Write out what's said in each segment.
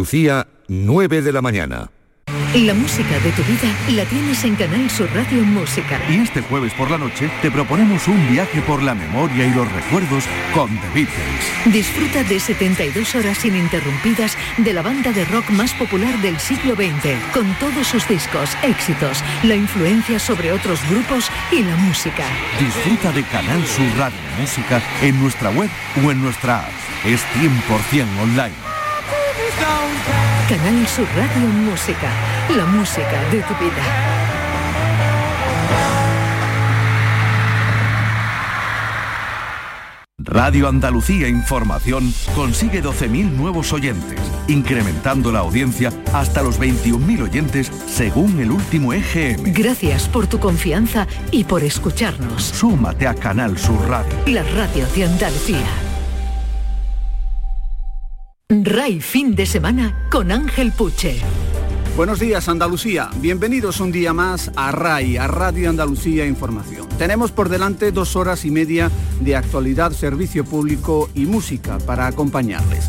Andalucía, 9 de la mañana. La música de tu vida la tienes en Canal Sur Radio Música. Y este jueves por la noche te proponemos un viaje por la memoria y los recuerdos con The Beatles. Disfruta de 72 horas ininterrumpidas de la banda de rock más popular del siglo XX, con todos sus discos, éxitos, la influencia sobre otros grupos y la música. Disfruta de Canal Sur Radio Música en nuestra web o en nuestra app. Es 100% online. Canal Sur Radio Música, la música de tu vida. Radio Andalucía Información consigue 12.000 nuevos oyentes, incrementando la audiencia hasta los 21.000 oyentes según el último EGM. Gracias por tu confianza y por escucharnos. Súmate a Canal Sur Radio. La radio de Andalucía. RAI fin de semana con Ángel Puche. Buenos días Andalucía, bienvenidos un día más a RAI, a Radio Andalucía Información. Tenemos por delante dos horas y media de actualidad, servicio público y música para acompañarles.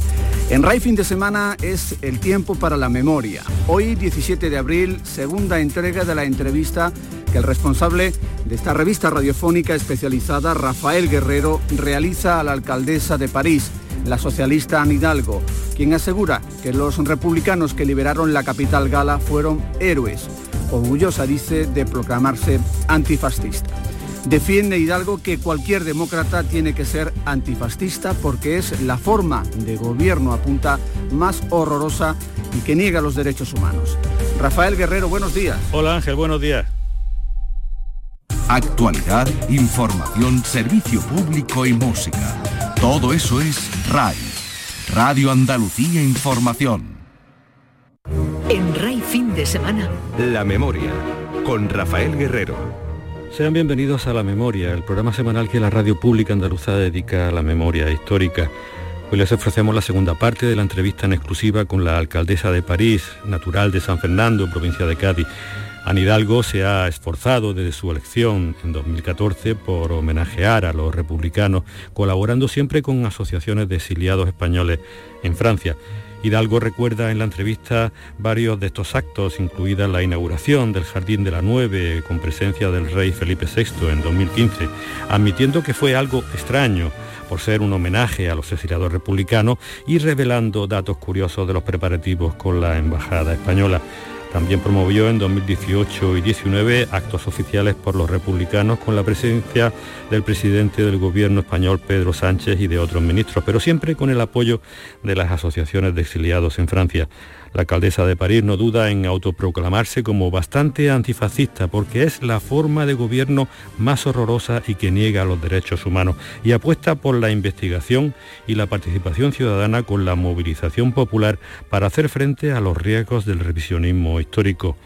En RAI fin de semana es el tiempo para la memoria. Hoy 17 de abril, segunda entrega de la entrevista que el responsable de esta revista radiofónica especializada, Rafael Guerrero, realiza a la alcaldesa de París la socialista Anne Hidalgo, quien asegura que los republicanos que liberaron la capital gala fueron héroes. Orgullosa dice de proclamarse antifascista. Defiende Hidalgo que cualquier demócrata tiene que ser antifascista porque es la forma de gobierno, apunta, más horrorosa y que niega los derechos humanos. Rafael Guerrero, buenos días. Hola Ángel, buenos días. Actualidad, información, servicio público y música. Todo eso es RAI, Radio Andalucía Información. En RAI fin de semana. La memoria, con Rafael Guerrero. Sean bienvenidos a La Memoria, el programa semanal que la radio pública andaluza dedica a la memoria histórica. Hoy les ofrecemos la segunda parte de la entrevista en exclusiva con la alcaldesa de París, natural de San Fernando, provincia de Cádiz. Anne Hidalgo se ha esforzado desde su elección en 2014 por homenajear a los republicanos, colaborando siempre con asociaciones de exiliados españoles en Francia. Hidalgo recuerda en la entrevista varios de estos actos, incluida la inauguración del Jardín de la Nueve con presencia del rey Felipe VI en 2015, admitiendo que fue algo extraño por ser un homenaje a los exiliados republicanos y revelando datos curiosos de los preparativos con la Embajada Española. También promovió en 2018 y 19 actos oficiales por los republicanos con la presencia del presidente del gobierno español Pedro Sánchez y de otros ministros, pero siempre con el apoyo de las asociaciones de exiliados en Francia. La alcaldesa de París no duda en autoproclamarse como bastante antifascista porque es la forma de gobierno más horrorosa y que niega los derechos humanos y apuesta por la investigación y la participación ciudadana con la movilización popular para hacer frente a los riesgos del revisionismo histórico.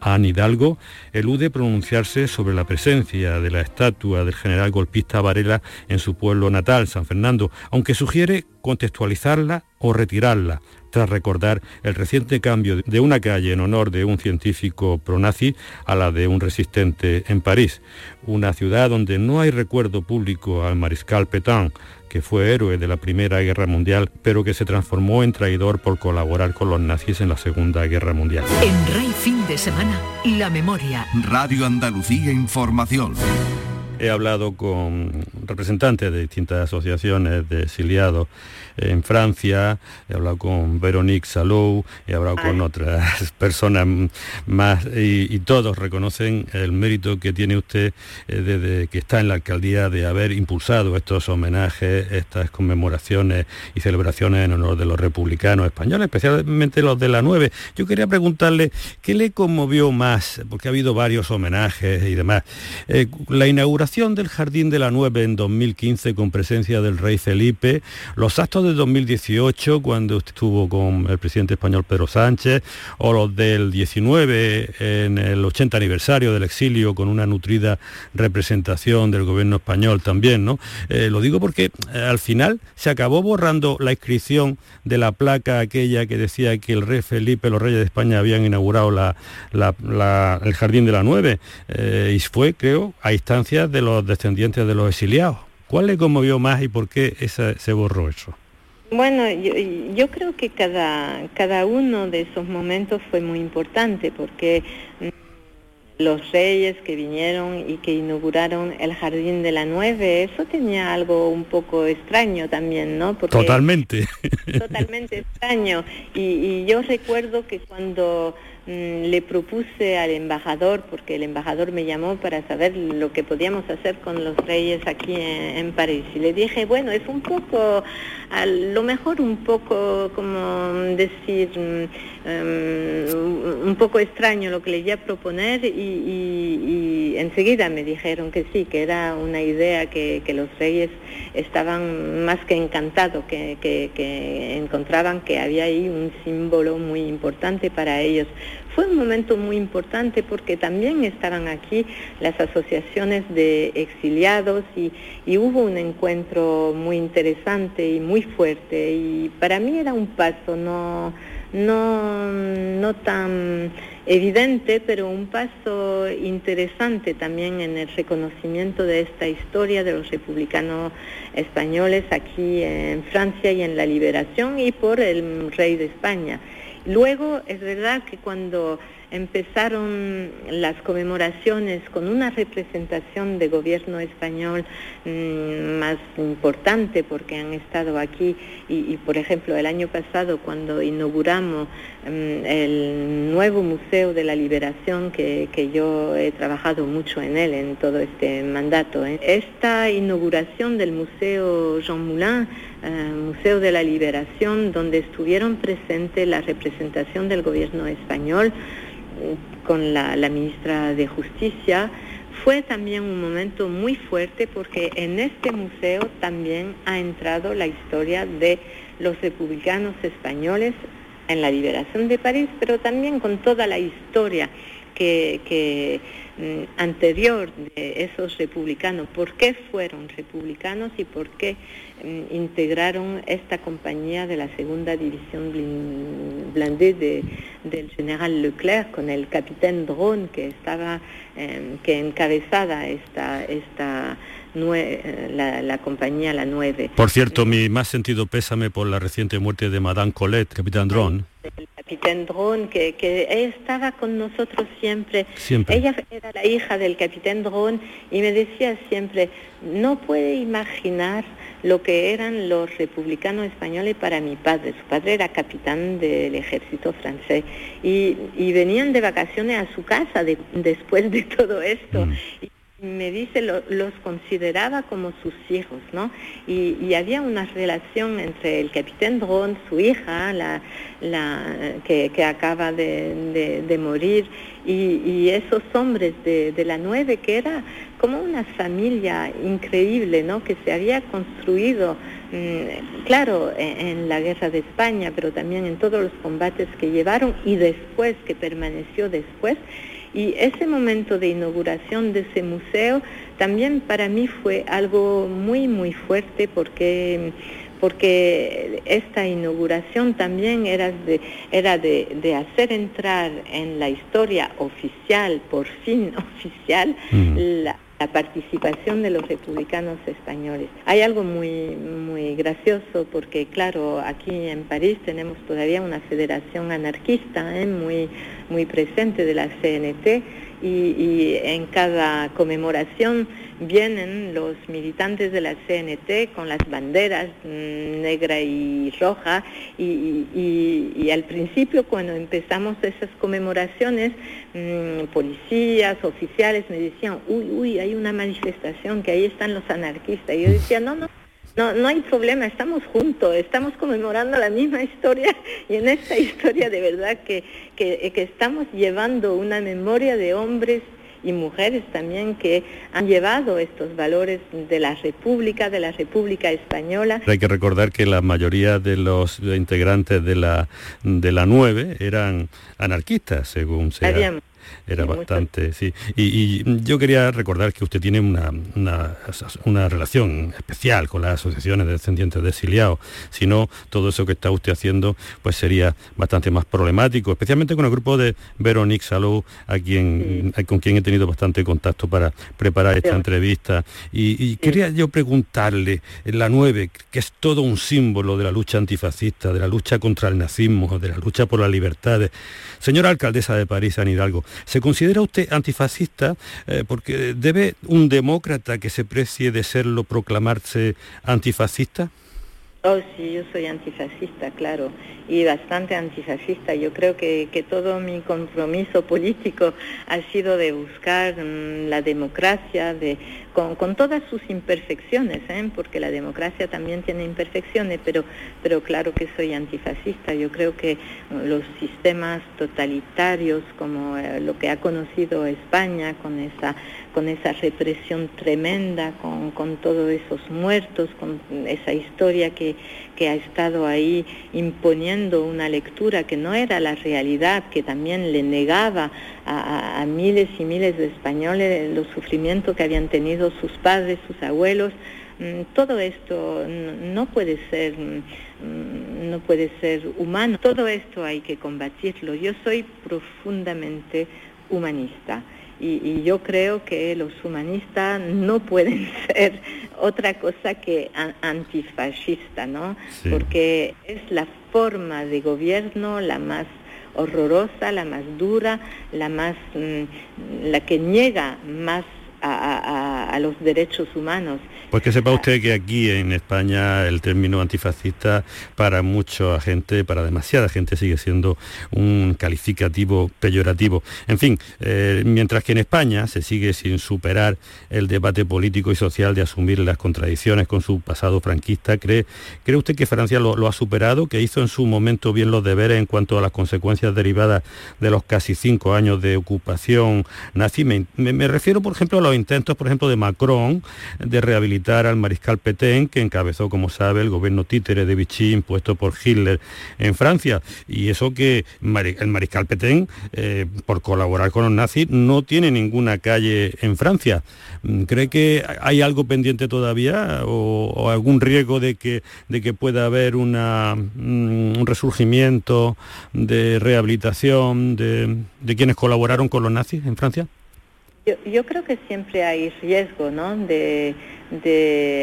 Anne Hidalgo elude pronunciarse sobre la presencia de la estatua del general golpista Varela en su pueblo natal, San Fernando, aunque sugiere contextualizarla o retirarla, tras recordar el reciente cambio de una calle en honor de un científico pronazi a la de un resistente en París, una ciudad donde no hay recuerdo público al mariscal Petain, que fue héroe de la Primera Guerra Mundial, pero que se transformó en traidor por colaborar con los nazis en la Segunda Guerra Mundial. En RAI fin de semana, la memoria. Radio Andalucía Información. He hablado con representantes de distintas asociaciones de exiliados en Francia, he hablado con Veronique Salou, he hablado con otras personas más y, todos reconocen el mérito que tiene usted eh, desde que está en la alcaldía de haber impulsado estos homenajes, estas conmemoraciones y celebraciones en honor de los republicanos españoles, especialmente los de la 9. Yo quería preguntarle, ¿qué le conmovió más? Porque ha habido varios homenajes y demás. Eh, la inauguración del Jardín de la 9 en 2015 con presencia del rey Felipe, los actos de 2018 cuando estuvo con el presidente español Pedro Sánchez, o los del 19 en el 80 aniversario del exilio con una nutrida representación del gobierno español también, ¿no? Eh, lo digo porque eh, al final se acabó borrando la inscripción de la placa aquella que decía que el rey Felipe, los reyes de España habían inaugurado el Jardín de la Nueve, eh, y fue, creo, a instancias de los descendientes de los exiliados. ¿Cuál le conmovió más y por qué se borró eso? Bueno, yo, creo que cada, cada uno de esos momentos fue muy importante porque los reyes que vinieron y que inauguraron el Jardín de la Nueve, eso tenía algo un poco extraño también, ¿no? totalmente. Totalmente extraño. y yo recuerdo que cuando le propuse al embajador, porque el embajador me llamó para saber lo que podíamos hacer con los reyes aquí en, París. Y le dije, bueno, es un poco, a lo mejor un poco, como decir, mm, em, un poco extraño lo que le iba a proponer y, enseguida me dijeron que sí, que era una idea que, los reyes estaban más que encantados, que, que encontraban que había ahí un símbolo muy importante para ellos fue un momento muy importante porque también estaban aquí las asociaciones de exiliados y, hubo un encuentro muy interesante y muy fuerte y para mí era un paso no, no, no tan evidente, pero un paso interesante también en el reconocimiento de esta historia de los republicanos españoles aquí en Francia y en la liberación y por el rey de España. Luego, es verdad que cuando empezaron las conmemoraciones con una representación de gobierno español mm, más importante porque han estado aquí y, por ejemplo el año pasado cuando inauguramos mm, el nuevo Museo de la Liberación que, yo he trabajado mucho en él en todo este mandato. ¿eh? Esta inauguración del Museo Jean Moulin eh, Museo de la Liberación, donde estuvieron presentes la representación del gobierno español, con la, ministra de Justicia, fue también un momento muy fuerte porque en este museo también ha entrado la historia de los republicanos españoles en la liberación de París, pero también con toda la historia que, mm, anterior de esos republicanos, por qué fueron republicanos y por qué mm, integraron esta compañía de la segunda división blindée de, del general Leclerc con el capitán Drone que estaba, em, que encabezada esta, esta la, la, compañía La 9. Por cierto, mi más sentido pésame por la reciente muerte de Madame Colette, capitán Drone capitán Drone, que, que estaba con nosotros siempre. siempre. Ella era la hija del capitán Drone y me decía siempre, no puede imaginar lo que eran los republicanos españoles para mi padre. Su padre era capitán del ejército francés y, y venían de vacaciones a su casa después de todo esto. Mm me dice, los consideraba como sus hijos, ¿no? Y, había una relación entre el capitán Drone, su hija, la, que, acaba de, morir, y, esos hombres de, la nueve, que era como una familia increíble, ¿no? Que se había construido, mm, claro, en, en la guerra de España, pero también en todos los combates que llevaron y después, que permaneció después. Y ese momento de inauguración de ese museo también para mí fue algo muy, muy fuerte porque porque esta inauguración también era de, era de, hacer entrar en la historia oficial, por fin oficial, la, la participación de los republicanos españoles. Hay algo muy, muy gracioso porque, claro, aquí en París tenemos todavía una federación anarquista ¿eh? muy, muy presente de la CNT y, en cada conmemoración vienen los militantes de la CNT con las banderas mm, negra y roja y, al principio cuando empezamos esas conmemoraciones mm, policías, oficiales me decían, uy, uy, hay una manifestación que ahí están los anarquistas y yo decía, no, no, no, no hay problema, estamos juntos, estamos conmemorando la misma historia y en esta historia de verdad que, que, estamos llevando una memoria de hombres y mujeres también que han llevado estos valores de la República, de la República Española. Hay que recordar que la mayoría de los integrantes de la, de la 9 eran anarquistas, según se era bastante, sí. Y, yo quería recordar que usted tiene una, una, relación especial con las asociaciones de descendientes de exiliados. Si no, todo eso que está usted haciendo pues sería bastante más problemático, especialmente con el grupo de Veronique Salou, a quien, con quien he tenido bastante contacto para preparar esta entrevista. Y, quería yo preguntarle, la 9, que es todo un símbolo de la lucha antifascista, de la lucha contra el nazismo, de la lucha por las libertades. Señora alcaldesa de París, San Hidalgo, ¿se considera usted antifascista? Eh, porque debe un demócrata que se precie de serlo proclamarse antifascista. Oh, sí, yo soy antifascista, claro, y bastante antifascista. Yo creo que, que todo mi compromiso político ha sido de buscar mm, la democracia, de, con, con, todas sus imperfecciones, ¿eh? porque la democracia también tiene imperfecciones, pero, pero claro que soy antifascista. Yo creo que mm, los sistemas totalitarios, como eh, lo que ha conocido España, con esa con esa represión tremenda, con, con todos esos muertos, con esa historia que, que, ha estado ahí imponiendo una lectura que no era la realidad, que también le negaba a, miles y miles de españoles los sufrimientos que habían tenido sus padres, sus abuelos. Mm, todo esto no puede ser mm, no puede ser humano. Todo esto hay que combatirlo. Yo soy profundamente humanista y, yo creo que los humanistas no pueden ser otra cosa que antifascista, ¿no? Porque es la forma de gobierno la más horrorosa, la más dura, la más, mm, la que niega más a, los derechos humanos. Pues que sepa usted que aquí en España el término antifascista para mucha gente, para demasiada gente sigue siendo un calificativo peyorativo. En fin, eh, mientras que en España se sigue sin superar el debate político y social de asumir las contradicciones con su pasado franquista, ¿cree, cree usted que Francia lo, ha superado, que hizo en su momento bien los deberes en cuanto a las consecuencias derivadas de los casi cinco años de ocupación nazi? Me, me refiero, por ejemplo, a los intentos, por ejemplo, de Macron de rehabilitar al mariscal Petain, que encabezó, como sabe, el gobierno títere de Vichy impuesto por Hitler en Francia. Y eso que el mariscal Petain, eh, por colaborar con los nazis, no tiene ninguna calle en Francia. Mm, ¿Cree que hay algo pendiente todavía o, algún riesgo de que, de que pueda haber una, mm, un resurgimiento de rehabilitación de, de quienes colaboraron con los nazis en Francia? Yo, creo que siempre hay riesgo, ¿no? De,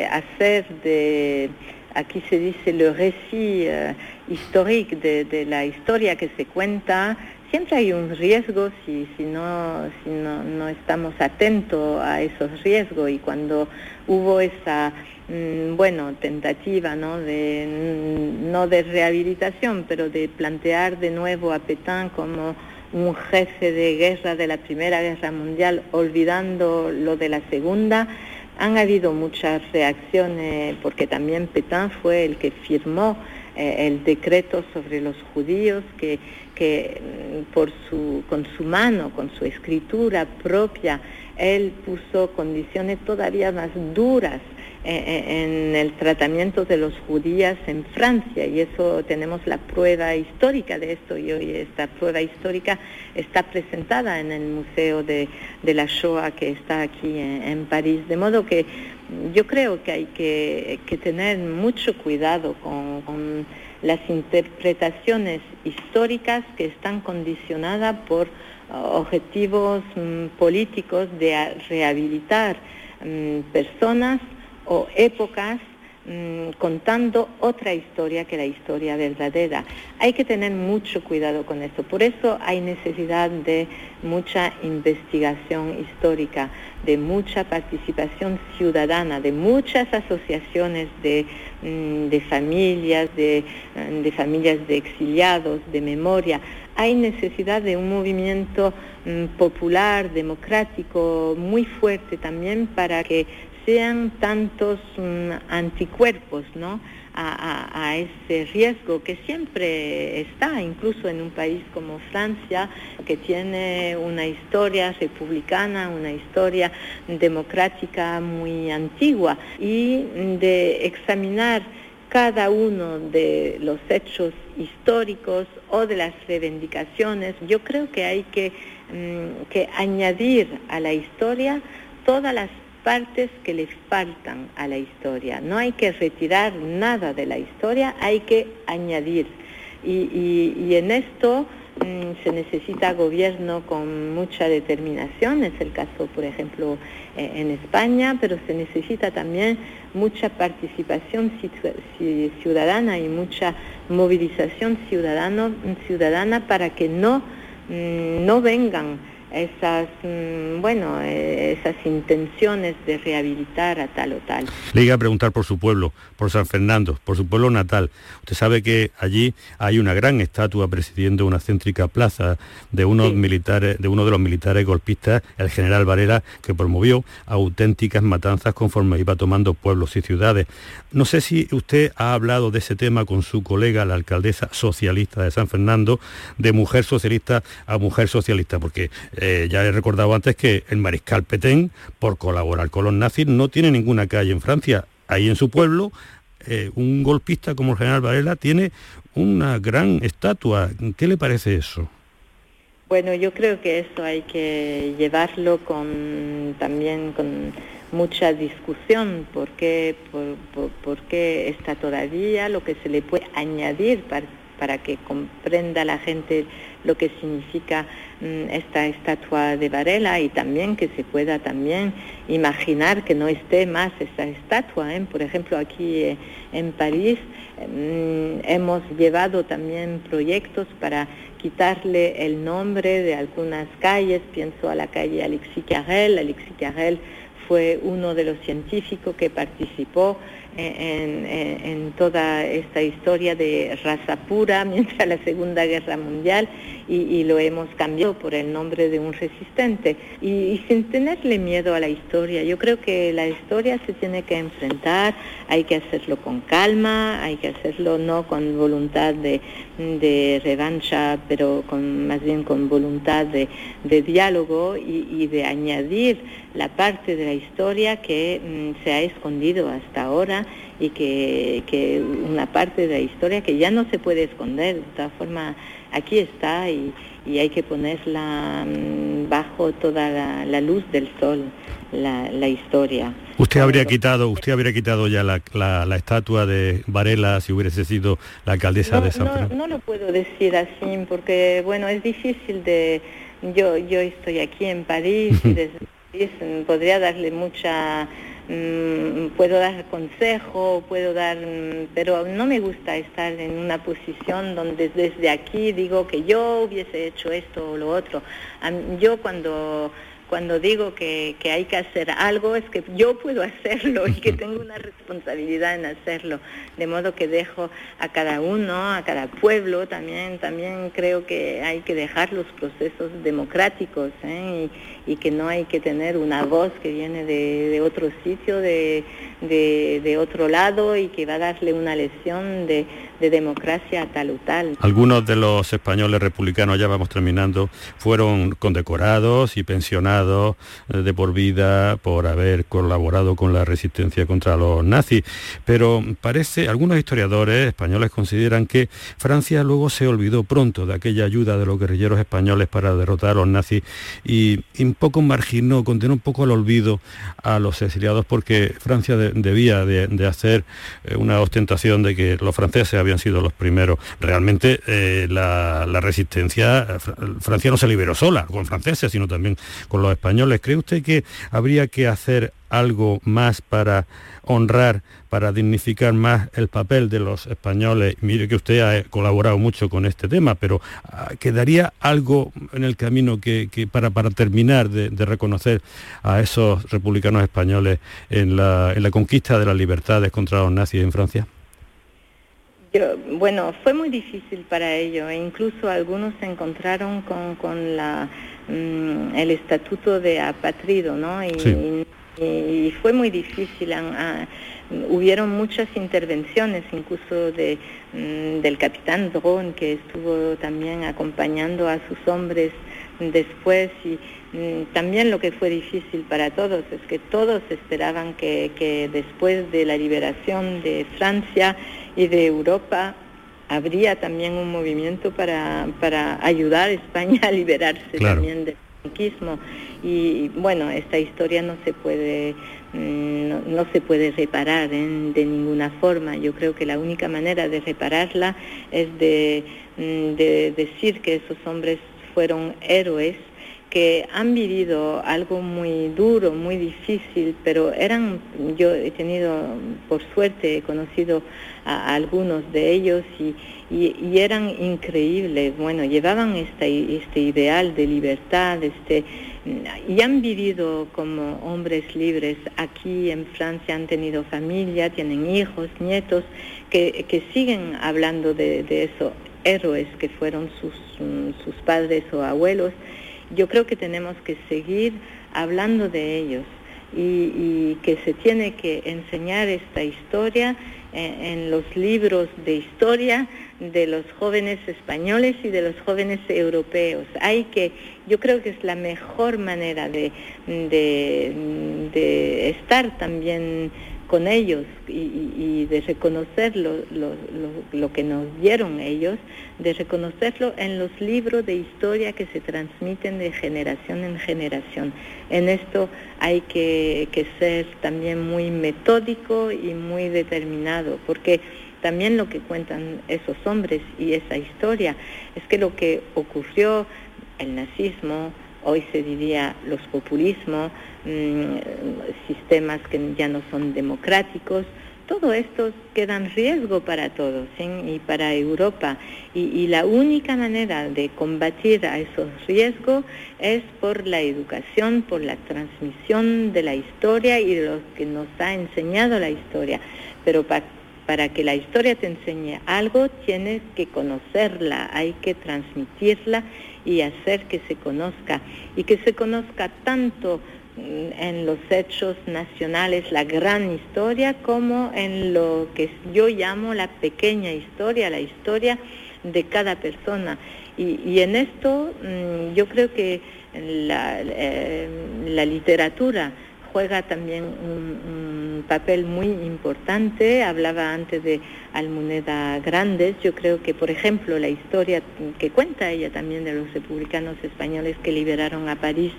hacer de, aquí se dice le récit uh, historique de, la historia que se cuenta, siempre hay un riesgo si, si, no, si no, no estamos atentos a esos riesgos y cuando hubo esa mm, bueno, tentativa, ¿no? De, mm, no de rehabilitación, pero de plantear de nuevo a Petain como un jefe de guerra de la Primera Guerra Mundial olvidando lo de la Segunda. Han habido muchas reacciones porque también Petain fue el que firmó eh, el decreto sobre los judíos que, que mm, por su, con su mano, con su escritura propia, él puso condiciones todavía más duras en el tratamiento de los judías en Francia y eso tenemos la prueba histórica de esto y hoy esta prueba histórica está presentada en el Museo de, la Shoah que está aquí en, París. De modo que yo creo que hay que, tener mucho cuidado con, las interpretaciones históricas que están condicionadas por objetivos mm, políticos de rehabilitar mm, personas o épocas mm, contando otra historia que la historia verdadera. Hay que tener mucho cuidado con eso. Por eso hay necesidad de mucha investigación histórica, de mucha participación ciudadana, de muchas asociaciones de, mm, familias, de, mm, de, familias de exiliados, de memoria. Hay necesidad de un movimiento popular, democrático, muy fuerte también para que sean tantos mm, anticuerpos ¿no? A, ese riesgo que siempre está, incluso en un país como Francia, que tiene una historia republicana, una historia democrática muy antigua, y de examinar cada uno de los hechos históricos o de las reivindicaciones. Yo creo que hay que, mm, que añadir a la historia todas las partes que le faltan a la historia. No hay que retirar nada de la historia, hay que añadir. Y, en esto mm, se necesita gobierno con mucha determinación, es el caso, por ejemplo, eh, en España, pero se necesita también mucha participación ciudadana y mucha movilización ciudadano, ciudadana para que no, mm, no vengan esas, mm, bueno, eh, esas intenciones de rehabilitar a tal o tal. Le iba a preguntar por su pueblo, por San Fernando, por su pueblo natal. Usted sabe que allí hay una gran estatua presidiendo una céntrica plaza de unos militares, de uno de los militares golpistas, el general Varela, que promovió auténticas matanzas conforme iba tomando pueblos y ciudades. No sé si usted ha hablado de ese tema con su colega, la alcaldesa socialista de San Fernando, de mujer socialista a mujer socialista, porque eh, ya he recordado antes que el mariscal Petén, por colaborar con los nazis, no tiene ninguna calle en Francia. Ahí en su pueblo, eh, un golpista como el general Varela tiene una gran estatua. ¿Qué le parece eso? Bueno, yo creo que eso hay que llevarlo con también con mucha discusión porque por, qué está todavía lo que se le puede añadir para, para que comprenda la gente lo que significa mm, esta estatua de Varela y también que se pueda también imaginar que no esté más esta estatua. ¿eh? Por ejemplo, aquí eh, en París mm, hemos llevado también proyectos para quitarle el nombre de algunas calles, pienso a la calle Alexis Carrel, Alexis Carrel fue uno de los científicos que participó en, toda esta historia de raza pura mientras la Segunda Guerra Mundial y, lo hemos cambiado por el nombre de un resistente y, sin tenerle miedo a la historia. Yo creo que la historia se tiene que enfrentar, hay que hacerlo con calma, hay que hacerlo no con voluntad de, revancha, pero con, más bien con voluntad de, diálogo y, de añadir la parte de la historia que mm, se ha escondido hasta ahora y que, una parte de la historia que ya no se puede esconder, de todas formas aquí está y, hay que ponerla mm, bajo toda la, luz del sol, la, historia. Usted habría quitado, usted habría quitado ya la, estatua de Varela si hubiese sido la alcaldesa de San Fernando. No, no lo puedo decir así porque bueno es difícil de yo yo estoy aquí en París y desde París mm, podría darle mucha puedo dar consejo, puedo dar, mm, pero no me gusta estar en una posición donde desde aquí digo que yo hubiese hecho esto o lo otro. Yo cuando cuando digo que, hay que hacer algo es que yo puedo hacerlo y que tengo una responsabilidad en hacerlo. De modo que dejo a cada uno, a cada pueblo también, también creo que hay que dejar los procesos democráticos ¿eh? y, que no hay que tener una voz que viene de, otro sitio, de, de, otro lado y que va a darle una lección de, de democracia tal o tal. Algunos de los españoles republicanos, ya vamos terminando, fueron condecorados y pensionados eh, de por vida por haber colaborado con la resistencia contra los nazis. Pero parece, algunos historiadores españoles consideran que Francia luego se olvidó pronto de aquella ayuda de los guerrilleros españoles para derrotar a los nazis y, un poco marginó, condenó un poco al olvido a los exiliados porque Francia debía de, de hacer eh, una ostentación de que los franceses habían han sido los primeros. Realmente eh, la, resistencia, Francia no se liberó sola con franceses, sino también con los españoles. ¿Cree usted que habría que hacer algo más para honrar, para dignificar más el papel de los españoles. Mire que usted ha colaborado mucho con este tema, pero ah, ¿quedaría algo en el camino que, para, para terminar de, reconocer a esos republicanos españoles en la, en la conquista de las libertades contra los nazis en Francia? Bueno, fue muy difícil para ellos, e incluso algunos se encontraron con, con la, mm, el estatuto de apatrido, ¿no? Y, fue muy difícil. hubieron muchas intervenciones, incluso de, mm, del capitán Dron, que estuvo también acompañando a sus hombres después y mm, también lo que fue difícil para todos es que todos esperaban que, que después de la liberación de Francia y de Europa habría también un movimiento para, para ayudar a España a liberarse también del franquismo. Y bueno esta historia no se puede mm, no, se puede reparar de ninguna forma. Yo creo que la única manera de repararla es de, mm, de decir que esos hombres fueron héroes que han vivido algo muy duro, muy difícil, pero eran, yo he tenido, por suerte, he conocido a, algunos de ellos y, y, eran increíbles, bueno, llevaban este, este ideal de libertad, este, y han vivido como hombres libres aquí en Francia, han tenido familia, tienen hijos, nietos, que, que siguen hablando de, de eso, héroes que fueron sus, sus padres o abuelos yo creo que tenemos que seguir hablando de ellos y, que se tiene que enseñar esta historia en, los libros de historia de los jóvenes españoles y de los jóvenes europeos. Hay que, yo creo que es la mejor manera de, de estar también con ellos y, de reconocer lo, que nos dieron ellos, de reconocerlo en los libros de historia que se transmiten de generación en generación. En esto hay que, que ser también muy metódico y muy determinado, porque también lo que cuentan esos hombres y esa historia es que lo que ocurrió, el nazismo, hoy se diría los populismos, mm, sistemas que ya no son democráticos, todo esto queda en riesgo para todos y para Europa. Y, la única manera de combatir a esos riesgos es por la educación, por la transmisión de la historia y de lo que nos ha enseñado la historia. Pero para que la historia te enseñe algo, tienes que conocerla, hay que transmitirla y hacer que se conozca y que se conozca tanto mm, en los hechos nacionales, la gran historia, como en lo que yo llamo la pequeña historia, la historia de cada persona. Y, en esto mm, yo creo que la, eh, la literatura juega también un, papel muy importante. Hablaba antes de Almuneda Grandes. Yo creo que, por ejemplo, la historia que cuenta ella también de los republicanos españoles que liberaron a París,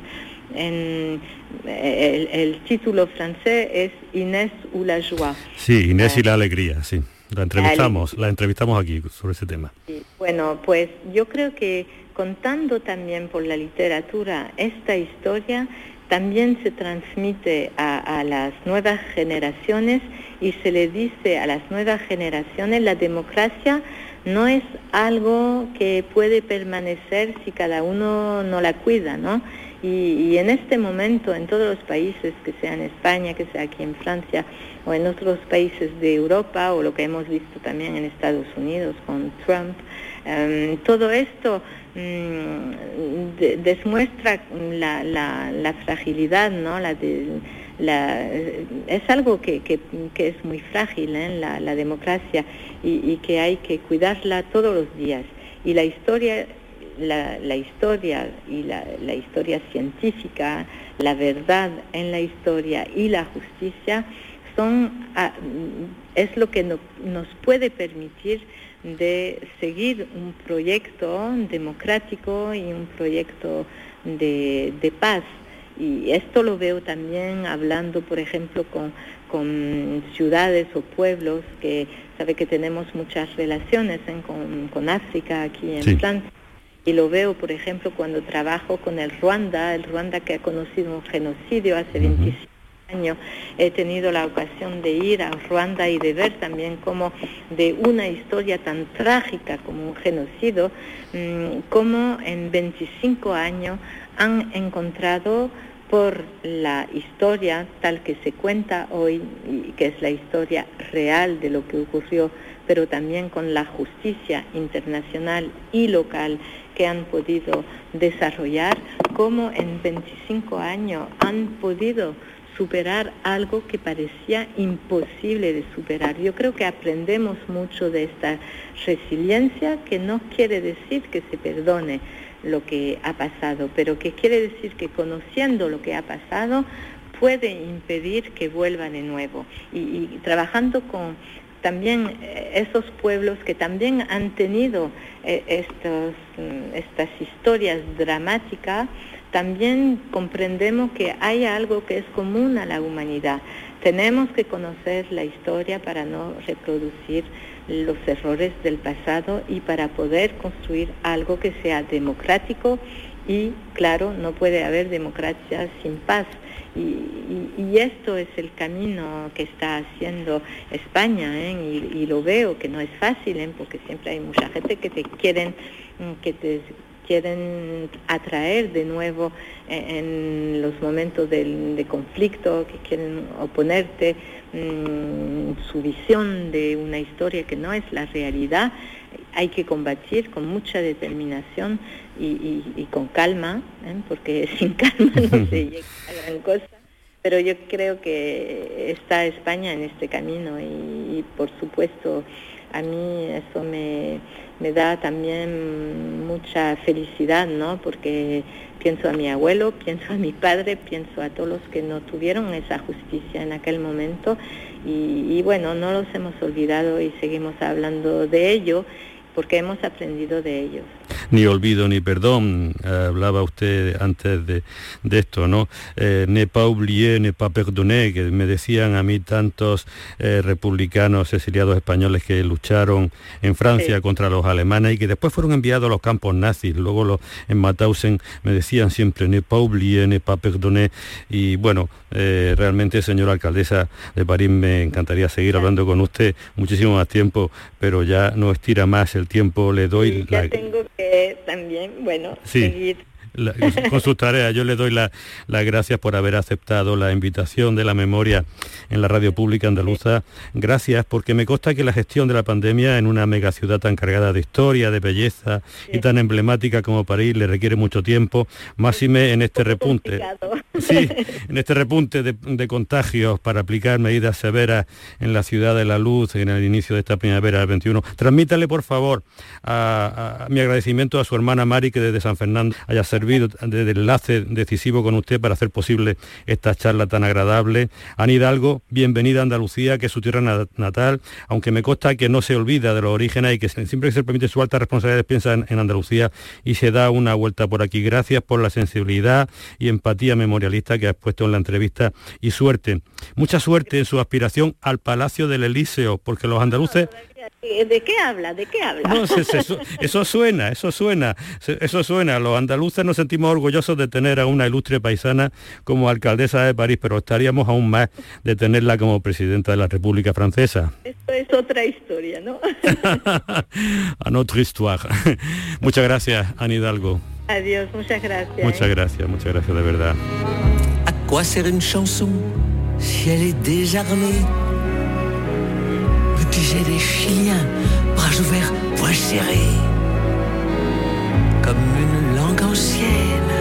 en, el, título francés es Inés ou la joie. Sí, Inés y la alegría, sí. La entrevistamos, la entrevistamos aquí sobre ese tema. Bueno, pues yo creo que contando también por la literatura esta historia, también se transmite a, las nuevas generaciones y se le dice a las nuevas generaciones la democracia no es algo que puede permanecer si cada uno no la cuida, ¿no? Y, en este momento, en todos los países, que sea en España, que sea aquí en Francia o en otros países de Europa, o lo que hemos visto también en Estados Unidos con Trump, em, todo esto Mm, demuestra la, la, fragilidad, ¿no? La la, es algo que, que, es muy frágil, ¿eh? la, la, democracia, y, que hay que cuidarla todos los días. Y la historia, la, la historia y la, historia científica, la verdad en la historia y la justicia son, ah, es lo que nos puede permitir de seguir un proyecto democrático y un proyecto de, paz. Y esto lo veo también hablando, por ejemplo, con, ciudades o pueblos que sabe que tenemos muchas relaciones con, África aquí en Francia. Y lo veo, por ejemplo, cuando trabajo con el Ruanda, el Ruanda que ha conocido un genocidio hace 25 he tenido la ocasión de ir a Ruanda y de ver también cómo de una historia tan trágica como un genocidio, mm, cómo en 25 años han encontrado por la historia tal que se cuenta hoy, y que es la historia real de lo que ocurrió, pero también con la justicia internacional y local que han podido desarrollar, cómo en 25 años han podido superar algo que parecía imposible de superar. Yo creo que aprendemos mucho de esta resiliencia, que no quiere decir que se perdone lo que ha pasado, pero que quiere decir que conociendo lo que ha pasado puede impedir que vuelva de nuevo. Y, trabajando con también eh, esos pueblos que también han tenido eh, estos, mm, estas historias dramáticas, también comprendemos que hay algo que es común a la humanidad. Tenemos que conocer la historia para no reproducir los errores del pasado y para poder construir algo que sea democrático y, claro, no puede haber democracia sin paz. Y, esto es el camino que está haciendo España ¿eh? y, lo veo que no es fácil ¿eh? porque siempre hay mucha gente que te quieren mm, que te quieren atraer de nuevo eh, en los momentos de, conflicto, que quieren oponerte mm, su visión de una historia que no es la realidad, hay que combatir con mucha determinación y, con calma, ¿eh? porque sin calma no se llega a gran cosa. Pero yo creo que está España en este camino y por supuesto a mí eso me, me da también mucha felicidad, ¿no? Porque pienso a mi abuelo, pienso a mi padre, pienso a todos los que no tuvieron esa justicia en aquel momento y, y bueno, no los hemos olvidado y seguimos hablando de ello porque hemos aprendido de ellos ni olvido ni perdón. hablaba usted antes de, esto, ¿no? Eh, ne pas oublier, ne pas perdonner, que me decían a mí tantos eh, republicanos exiliados españoles que lucharon en Francia contra los alemanes y que después fueron enviados a los campos nazis. Luego los, en Mauthausen me decían siempre ne pas oublier, ne pas perdonner. Y bueno, eh, realmente, señora alcaldesa de París, me encantaría seguir hablando con usted muchísimo más tiempo, pero ya no estira más el tiempo. Le doy la... tengo que también, bueno, seguir con sus tareas. Yo le doy las gracias por haber aceptado la invitación de la memoria en la radio pública andaluza. Gracias porque me consta que la gestión de la pandemia en una megaciudad tan cargada de historia, de belleza y tan emblemática como París le requiere mucho tiempo, máxime en este repunte. Sí, en este repunte de, contagios para aplicar medidas severas en la ciudad de la luz en el inicio de esta primavera del 21. Transmítale por favor a, mi agradecimiento a su hermana Mari que desde San Fernando haya servido de, enlace decisivo con usted para hacer posible esta charla tan agradable. Ana Hidalgo, bienvenida a Andalucía, que es su tierra natal, aunque me consta que no se olvida de los orígenes y que siempre que se permite su alta responsabilidad piensa en, Andalucía y se da una vuelta por aquí. Gracias por la sensibilidad y empatía memorialista que has puesto en la entrevista y suerte. Mucha suerte en su aspiración al Palacio del Elíseo, porque los andaluces ¿De qué habla? ¿De qué habla? eso, suena, eso suena, eso suena. Los andaluces nos sentimos orgullosos de tener a una ilustre paisana como alcaldesa de París, pero estaríamos aún más de tenerla como presidenta de la República Francesa. Esto es otra historia, ¿no? a notre histoire. muchas gracias, Ana Hidalgo. Adiós, muchas gracias. Muchas ¿eh? gracias, muchas gracias de verdad. ¿A une chanson si elle est désarmée? J'ai des chiens, bras ouverts, poings serrés, comme une langue ancienne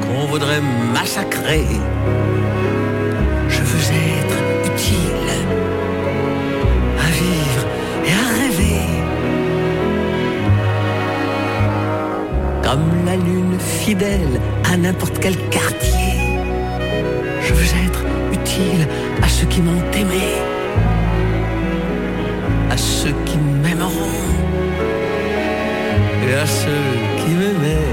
qu'on voudrait massacrer. Je veux être utile à vivre et à rêver, comme la lune fidèle à n'importe quel quartier. Je veux être utile à ceux qui m'ont aimé à ceux qui m'aimaient.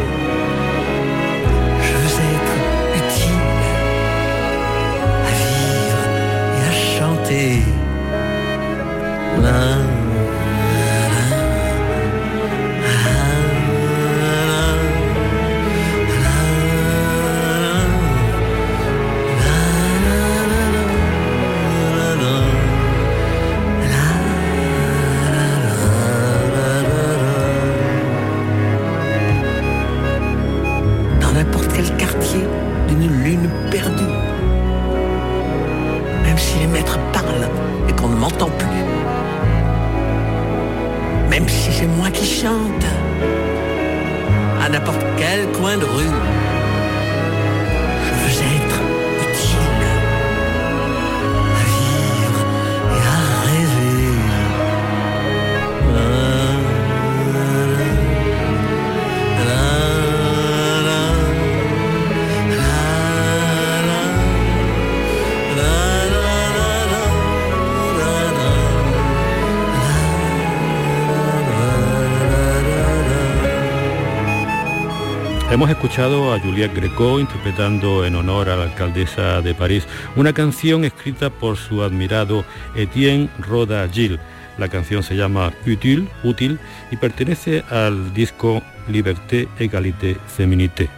Hemos escuchado a Juliette Greco interpretando en honor a la alcaldesa de París una canción escrita por su admirado Etienne Roda Gilles. La canción se llama Utile, útil, y pertenece al disco Liberté, Égalité, Féminité.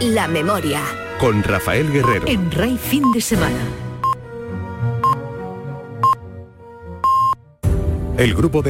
La memoria. Con Rafael Guerrero. En RAI Fin de Semana. El grupo de